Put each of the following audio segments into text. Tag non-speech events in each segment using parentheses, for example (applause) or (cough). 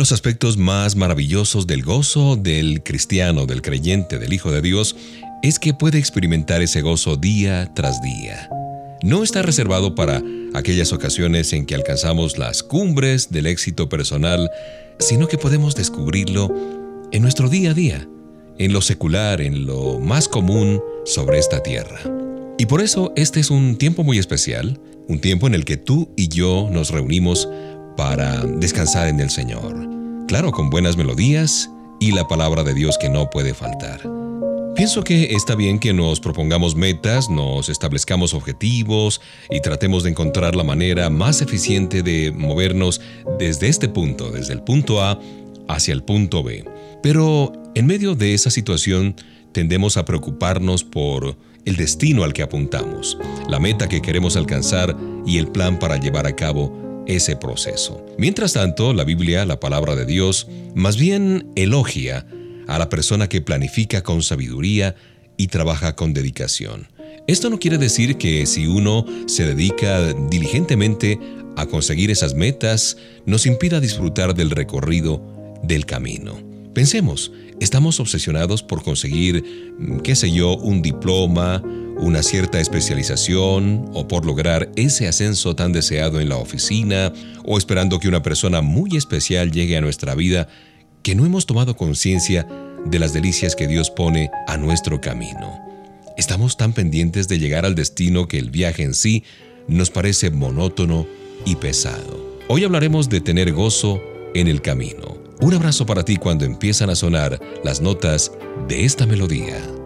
Los aspectos más maravillosos del gozo del cristiano, del creyente, del Hijo de Dios, es que puede experimentar ese gozo día tras día. No está reservado para aquellas ocasiones en que alcanzamos las cumbres del éxito personal, sino que podemos descubrirlo en nuestro día a día, en lo secular, en lo más común sobre esta tierra. Y por eso este es un tiempo muy especial, un tiempo en el que tú y yo nos reunimos para descansar en el Señor. Claro, con buenas melodías y la palabra de Dios que no puede faltar. Pienso que está bien que nos propongamos metas, nos establezcamos objetivos y tratemos de encontrar la manera más eficiente de movernos desde este punto, desde el punto A hacia el punto B. Pero en medio de esa situación tendemos a preocuparnos por el destino al que apuntamos, la meta que queremos alcanzar y el plan para llevar a cabo ese proceso. Mientras tanto, la Biblia, la palabra de Dios, más bien elogia a la persona que planifica con sabiduría y trabaja con dedicación. Esto no quiere decir que si uno se dedica diligentemente a conseguir esas metas, nos impida disfrutar del recorrido del camino. Pensemos, estamos obsesionados por conseguir, qué sé yo, un diploma, una cierta especialización o por lograr ese ascenso tan deseado en la oficina o esperando que una persona muy especial llegue a nuestra vida que no hemos tomado conciencia de las delicias que Dios pone a nuestro camino. Estamos tan pendientes de llegar al destino que el viaje en sí nos parece monótono y pesado. Hoy hablaremos de tener gozo en el camino. Un abrazo para ti cuando empiezan a sonar las notas de esta melodía.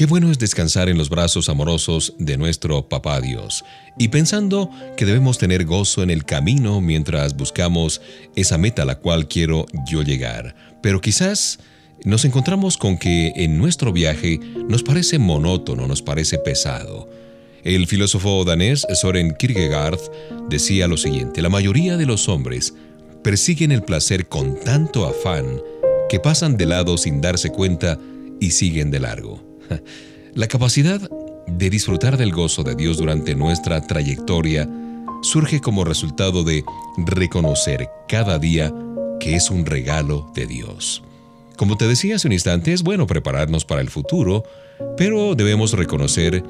Qué bueno es descansar en los brazos amorosos de nuestro Papá Dios y pensando que debemos tener gozo en el camino mientras buscamos esa meta a la cual quiero yo llegar. Pero quizás nos encontramos con que en nuestro viaje nos parece monótono, nos parece pesado. El filósofo danés Soren Kierkegaard decía lo siguiente, la mayoría de los hombres persiguen el placer con tanto afán que pasan de lado sin darse cuenta y siguen de largo. (laughs) La capacidad de disfrutar del gozo de Dios durante nuestra trayectoria surge como resultado de reconocer cada día que es un regalo de Dios. Como te decía hace un instante, es bueno prepararnos para el futuro, pero debemos reconocer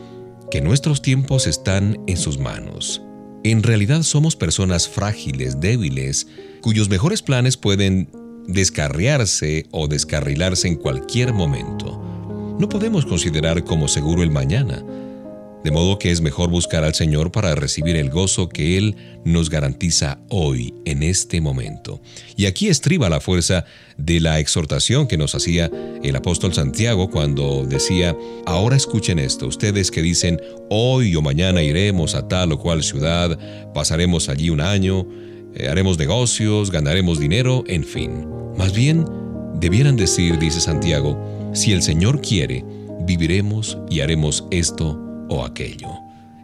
que nuestros tiempos están en sus manos. En realidad somos personas frágiles, débiles, cuyos mejores planes pueden descarriarse o descarrilarse en cualquier momento no podemos considerar como seguro el mañana, de modo que es mejor buscar al Señor para recibir el gozo que Él nos garantiza hoy, en este momento. Y aquí estriba la fuerza de la exhortación que nos hacía el apóstol Santiago cuando decía, ahora escuchen esto, ustedes que dicen, hoy o mañana iremos a tal o cual ciudad, pasaremos allí un año, eh, haremos negocios, ganaremos dinero, en fin. Más bien, debieran decir, dice Santiago, si el Señor quiere, viviremos y haremos esto o aquello.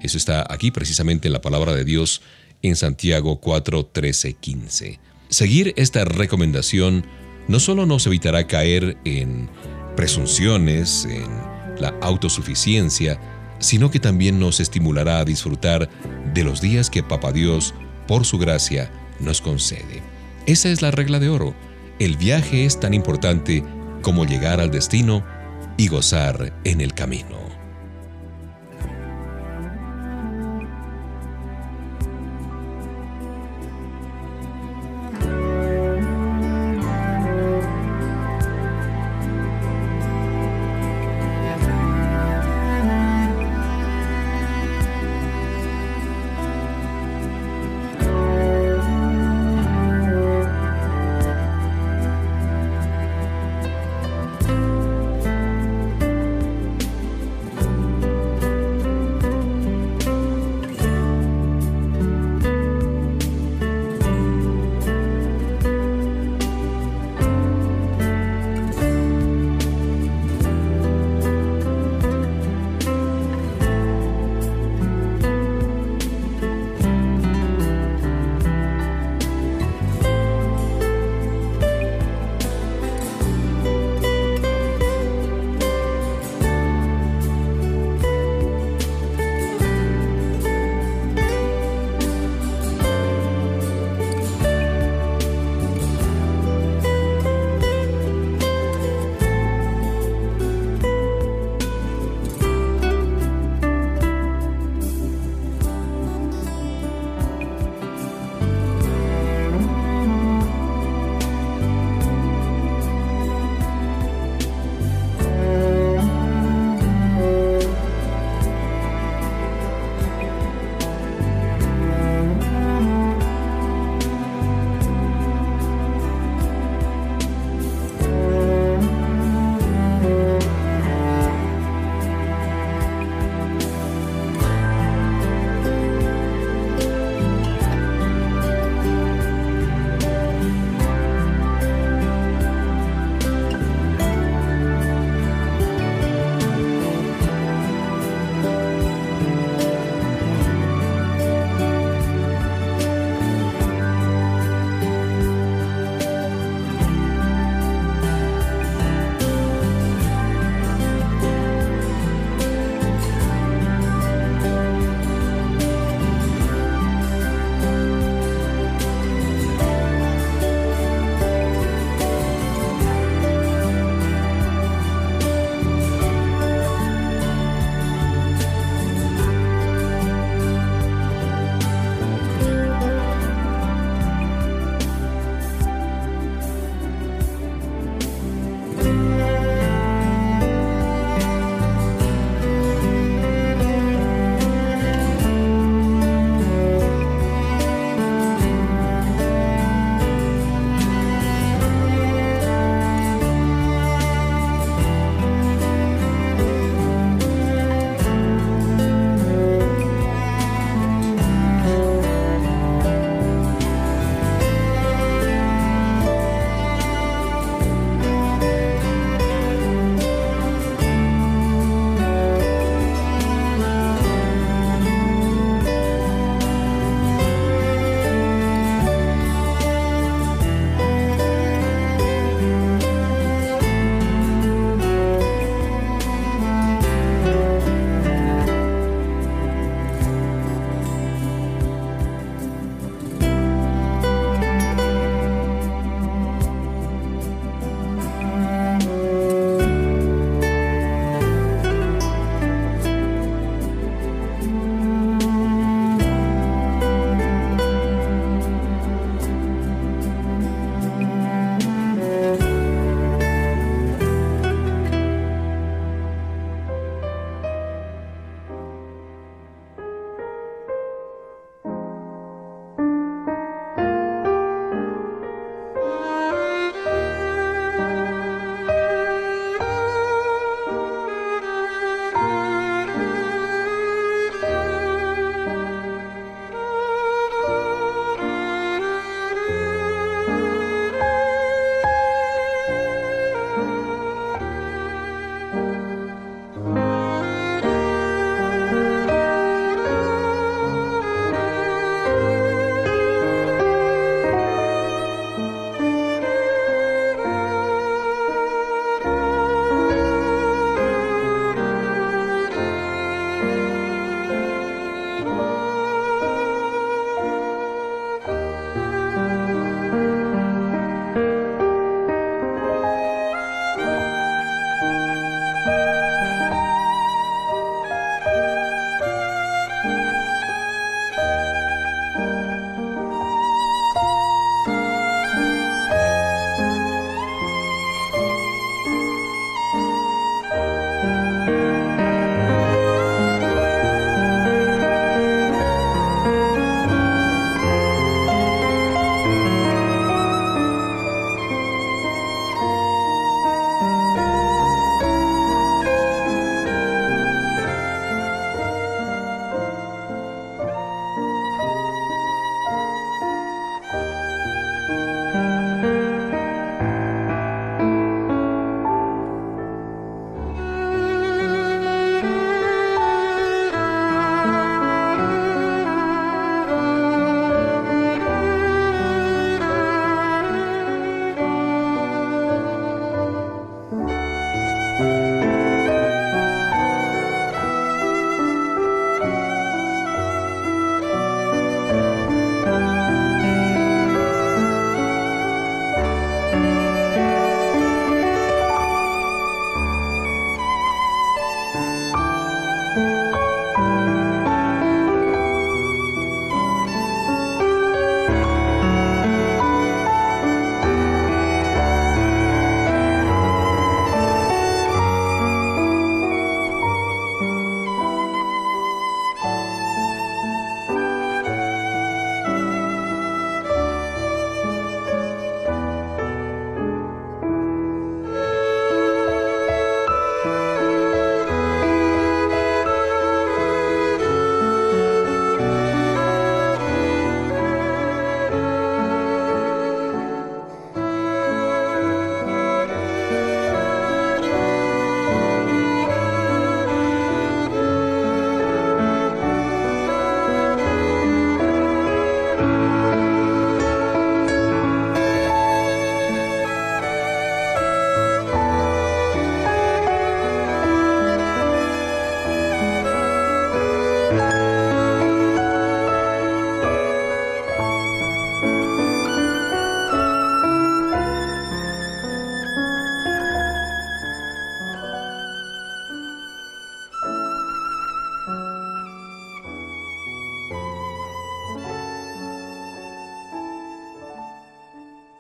Eso está aquí precisamente en la palabra de Dios en Santiago 4, 13, 15. Seguir esta recomendación no solo nos evitará caer en presunciones, en la autosuficiencia, sino que también nos estimulará a disfrutar de los días que Papa Dios, por su gracia, nos concede. Esa es la regla de oro. El viaje es tan importante como llegar al destino y gozar en el camino.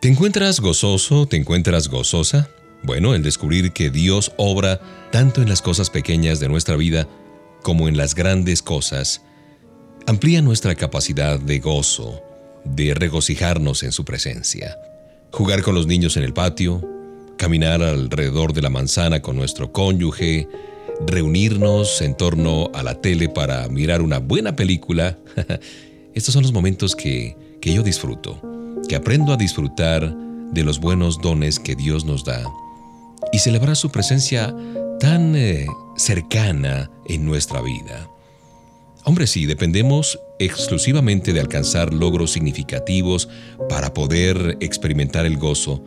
¿Te encuentras gozoso? ¿Te encuentras gozosa? Bueno, el descubrir que Dios obra tanto en las cosas pequeñas de nuestra vida como en las grandes cosas, amplía nuestra capacidad de gozo, de regocijarnos en su presencia. Jugar con los niños en el patio, caminar alrededor de la manzana con nuestro cónyuge, reunirnos en torno a la tele para mirar una buena película. (laughs) Estos son los momentos que, que yo disfruto, que aprendo a disfrutar de los buenos dones que Dios nos da y celebrar su presencia tan eh, cercana en nuestra vida. Hombre, sí, dependemos exclusivamente de alcanzar logros significativos para poder experimentar el gozo,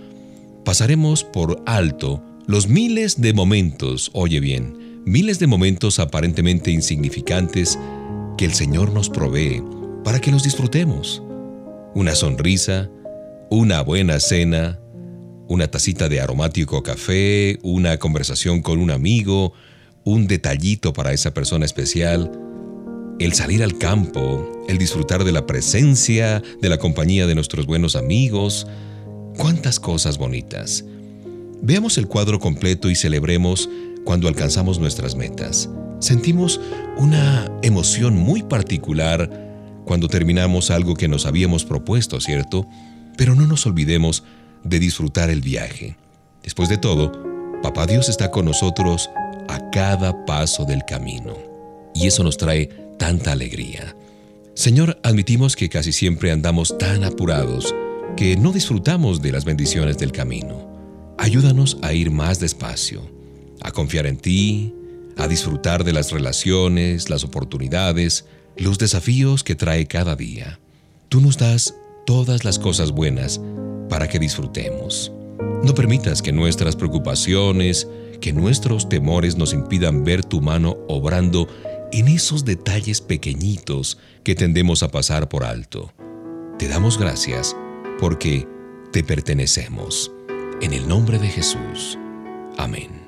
pasaremos por alto los miles de momentos, oye bien, miles de momentos aparentemente insignificantes que el Señor nos provee para que los disfrutemos. Una sonrisa, una buena cena, una tacita de aromático café, una conversación con un amigo, un detallito para esa persona especial, el salir al campo, el disfrutar de la presencia, de la compañía de nuestros buenos amigos, cuántas cosas bonitas. Veamos el cuadro completo y celebremos cuando alcanzamos nuestras metas. Sentimos una emoción muy particular cuando terminamos algo que nos habíamos propuesto, ¿cierto? Pero no nos olvidemos de disfrutar el viaje. Después de todo, Papá Dios está con nosotros a cada paso del camino. Y eso nos trae tanta alegría. Señor, admitimos que casi siempre andamos tan apurados que no disfrutamos de las bendiciones del camino. Ayúdanos a ir más despacio, a confiar en ti, a disfrutar de las relaciones, las oportunidades, los desafíos que trae cada día. Tú nos das todas las cosas buenas para que disfrutemos. No permitas que nuestras preocupaciones, que nuestros temores nos impidan ver tu mano obrando en esos detalles pequeñitos que tendemos a pasar por alto. Te damos gracias porque te pertenecemos. En el nombre de Jesús. Amén.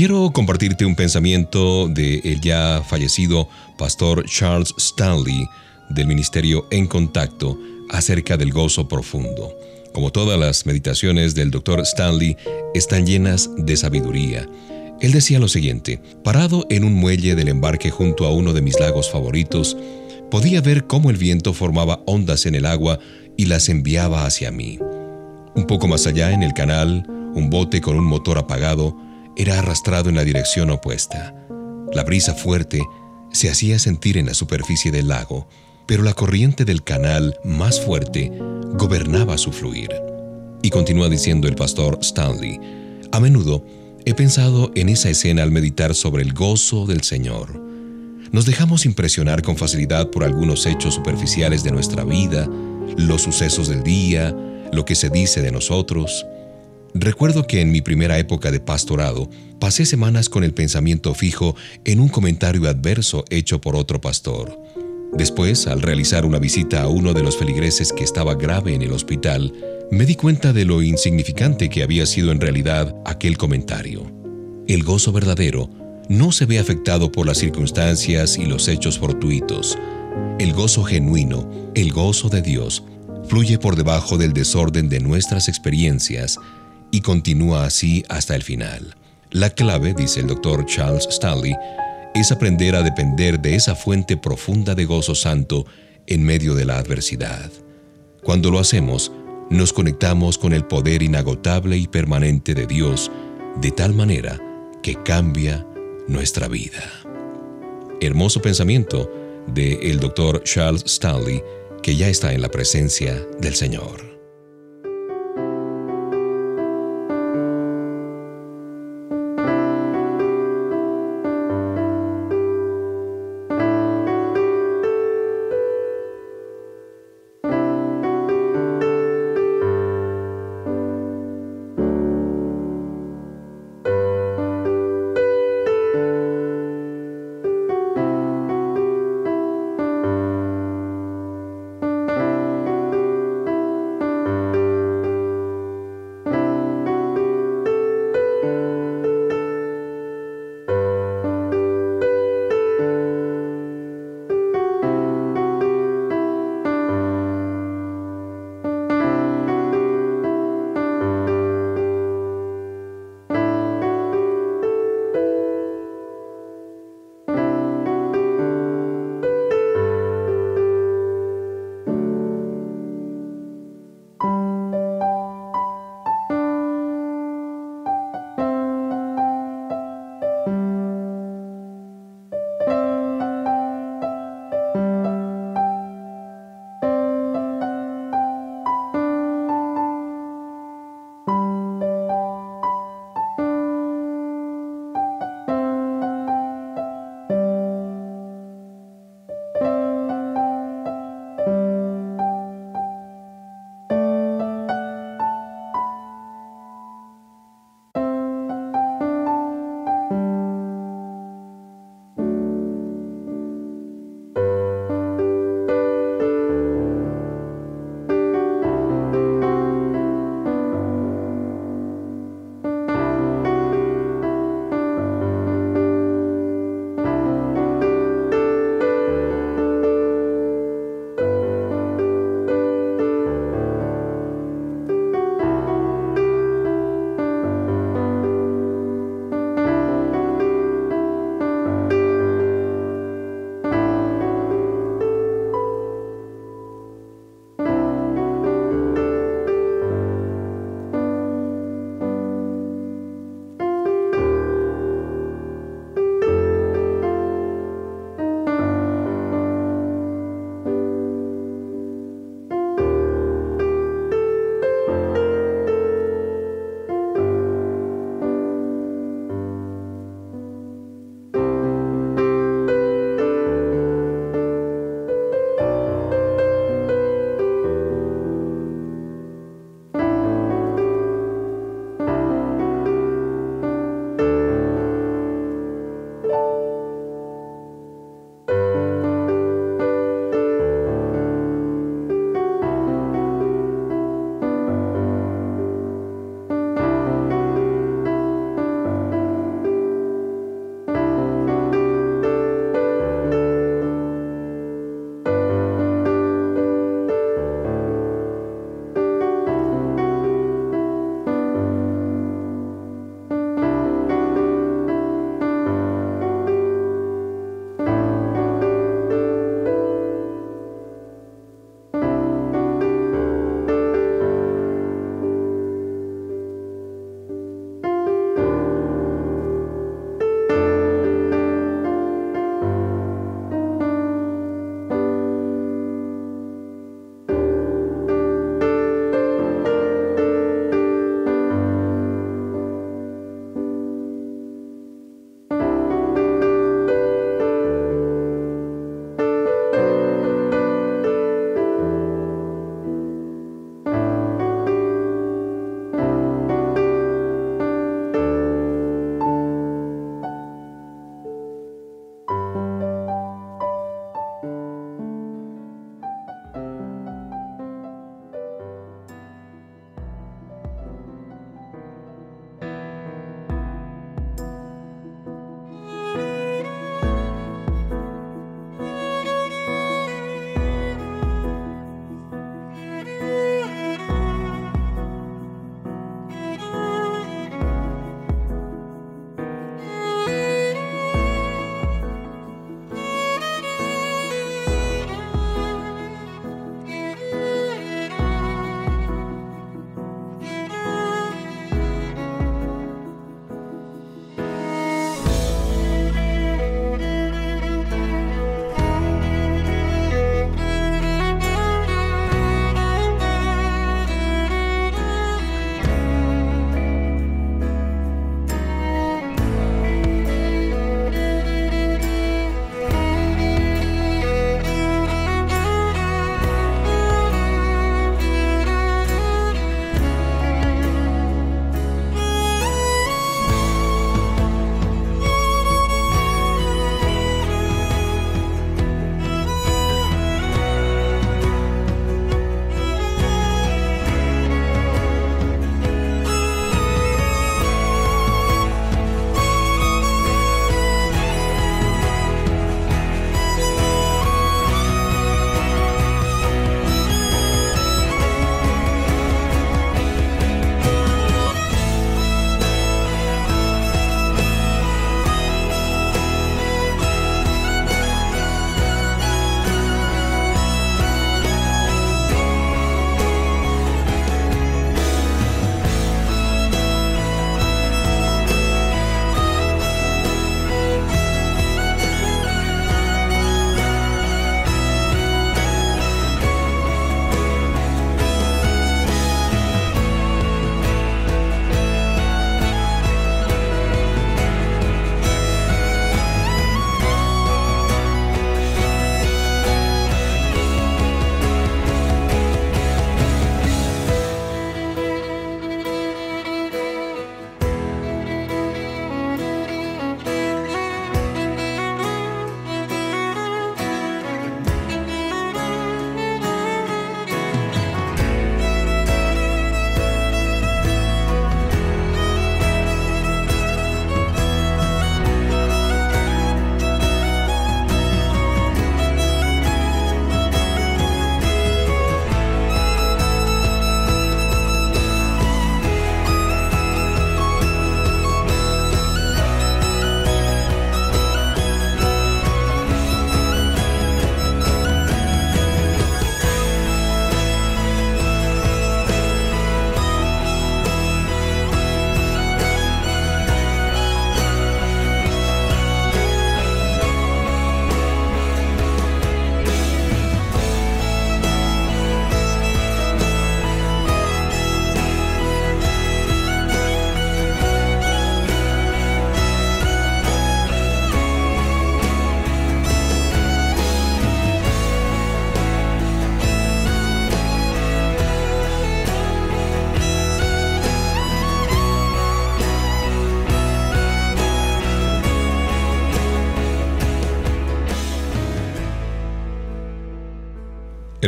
Quiero compartirte un pensamiento de el ya fallecido pastor Charles Stanley del ministerio En Contacto acerca del gozo profundo. Como todas las meditaciones del Dr. Stanley, están llenas de sabiduría. Él decía lo siguiente, parado en un muelle del embarque junto a uno de mis lagos favoritos, podía ver cómo el viento formaba ondas en el agua y las enviaba hacia mí. Un poco más allá, en el canal, un bote con un motor apagado era arrastrado en la dirección opuesta. La brisa fuerte se hacía sentir en la superficie del lago, pero la corriente del canal más fuerte gobernaba su fluir. Y continúa diciendo el pastor Stanley, a menudo he pensado en esa escena al meditar sobre el gozo del Señor. Nos dejamos impresionar con facilidad por algunos hechos superficiales de nuestra vida, los sucesos del día, lo que se dice de nosotros. Recuerdo que en mi primera época de pastorado pasé semanas con el pensamiento fijo en un comentario adverso hecho por otro pastor. Después, al realizar una visita a uno de los feligreses que estaba grave en el hospital, me di cuenta de lo insignificante que había sido en realidad aquel comentario. El gozo verdadero no se ve afectado por las circunstancias y los hechos fortuitos. El gozo genuino, el gozo de Dios, fluye por debajo del desorden de nuestras experiencias y continúa así hasta el final. La clave, dice el doctor Charles Stanley, es aprender a depender de esa fuente profunda de gozo santo en medio de la adversidad. Cuando lo hacemos, nos conectamos con el poder inagotable y permanente de Dios de tal manera que cambia nuestra vida. Hermoso pensamiento de el Dr. Charles Stanley que ya está en la presencia del Señor.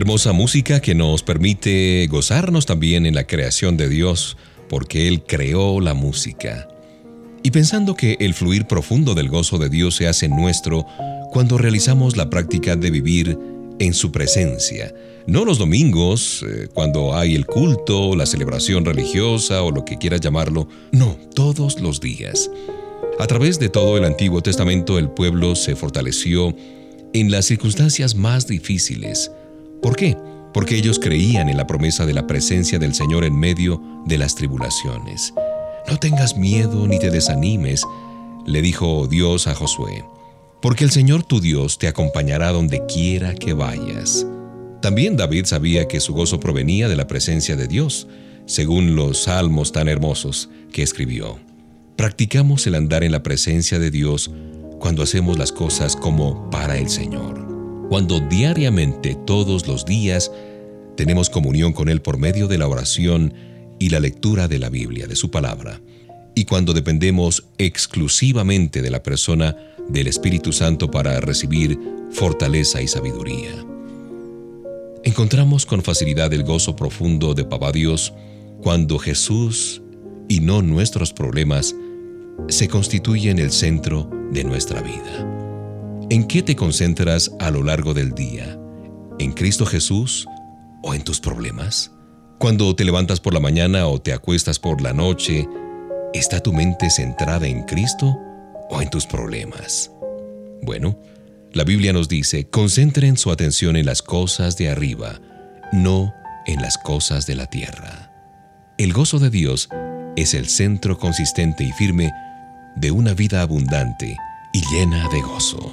Hermosa música que nos permite gozarnos también en la creación de Dios, porque Él creó la música. Y pensando que el fluir profundo del gozo de Dios se hace nuestro cuando realizamos la práctica de vivir en su presencia. No los domingos, eh, cuando hay el culto, la celebración religiosa o lo que quieras llamarlo, no, todos los días. A través de todo el Antiguo Testamento el pueblo se fortaleció en las circunstancias más difíciles. ¿Por qué? Porque ellos creían en la promesa de la presencia del Señor en medio de las tribulaciones. No tengas miedo ni te desanimes, le dijo Dios a Josué, porque el Señor tu Dios te acompañará donde quiera que vayas. También David sabía que su gozo provenía de la presencia de Dios, según los salmos tan hermosos que escribió. Practicamos el andar en la presencia de Dios cuando hacemos las cosas como para el Señor. Cuando diariamente, todos los días, tenemos comunión con Él por medio de la oración y la lectura de la Biblia, de su palabra. Y cuando dependemos exclusivamente de la persona del Espíritu Santo para recibir fortaleza y sabiduría. Encontramos con facilidad el gozo profundo de Papá Dios cuando Jesús y no nuestros problemas se constituyen el centro de nuestra vida. ¿En qué te concentras a lo largo del día? ¿En Cristo Jesús o en tus problemas? Cuando te levantas por la mañana o te acuestas por la noche, ¿está tu mente centrada en Cristo o en tus problemas? Bueno, la Biblia nos dice, concentren su atención en las cosas de arriba, no en las cosas de la tierra. El gozo de Dios es el centro consistente y firme de una vida abundante y llena de gozo.